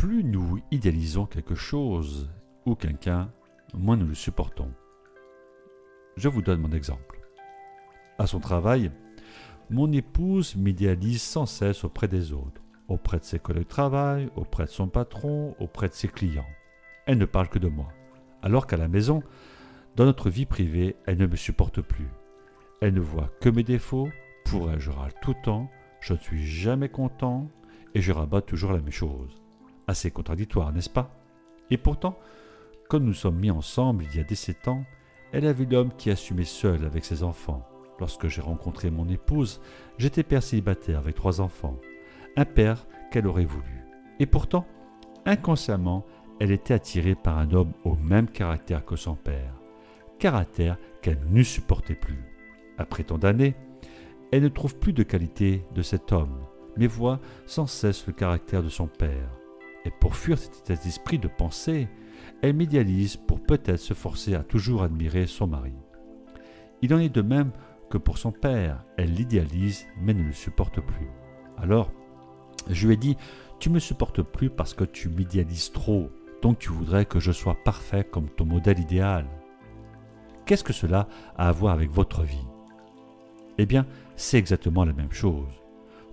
Plus nous idéalisons quelque chose ou quelqu'un, moins nous le supportons. Je vous donne mon exemple. À son travail, mon épouse m'idéalise sans cesse auprès des autres, auprès de ses collègues de travail, auprès de son patron, auprès de ses clients. Elle ne parle que de moi. Alors qu'à la maison, dans notre vie privée, elle ne me supporte plus. Elle ne voit que mes défauts, pour elle je râle tout le temps, je ne suis jamais content et je rabats toujours la même chose. Assez contradictoire, n'est-ce pas? Et pourtant, quand nous sommes mis ensemble il y a 17 ans, elle a vu l'homme qui assumait seul avec ses enfants. Lorsque j'ai rencontré mon épouse, j'étais père célibataire avec trois enfants, un père qu'elle aurait voulu. Et pourtant, inconsciemment, elle était attirée par un homme au même caractère que son père, caractère qu'elle ne supportait plus. Après tant d'années, elle ne trouve plus de qualité de cet homme, mais voit sans cesse le caractère de son père. Et pour fuir cet état d'esprit de pensée, elle m'idéalise pour peut-être se forcer à toujours admirer son mari. Il en est de même que pour son père, elle l'idéalise mais ne le supporte plus. Alors, je lui ai dit, tu me supportes plus parce que tu m'idéalises trop, donc tu voudrais que je sois parfait comme ton modèle idéal. Qu'est-ce que cela a à voir avec votre vie? Eh bien, c'est exactement la même chose.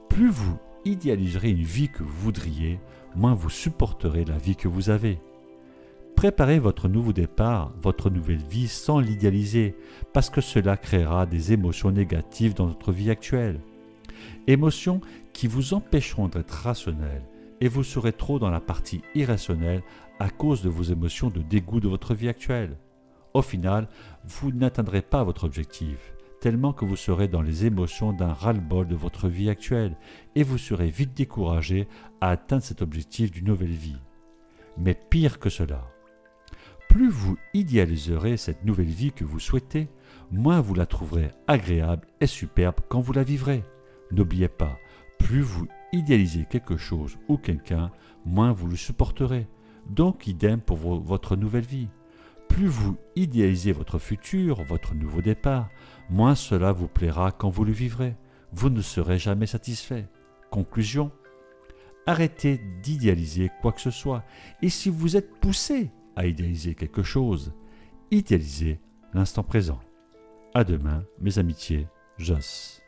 Plus vous idéaliserez une vie que vous voudriez, moins vous supporterez la vie que vous avez. Préparez votre nouveau départ, votre nouvelle vie sans l'idéaliser, parce que cela créera des émotions négatives dans votre vie actuelle. Émotions qui vous empêcheront d'être rationnel, et vous serez trop dans la partie irrationnelle à cause de vos émotions de dégoût de votre vie actuelle. Au final, vous n'atteindrez pas votre objectif, tellement que vous serez dans les émotions d'un ras-le-bol de votre vie actuelle, et vous serez vite découragé à atteindre cet objectif d'une nouvelle vie. Mais pire que cela, plus vous idéaliserez cette nouvelle vie que vous souhaitez, moins vous la trouverez agréable et superbe quand vous la vivrez. N'oubliez pas, plus vous idéalisez quelque chose ou quelqu'un, moins vous le supporterez. Donc idem pour votre nouvelle vie. Plus vous idéalisez votre futur, votre nouveau départ, moins cela vous plaira quand vous le vivrez. Vous ne serez jamais satisfait. Conclusion Arrêtez d'idéaliser quoi que ce soit. Et si vous êtes poussé à idéaliser quelque chose, idéalisez l'instant présent. À demain, mes amitiés, Joss.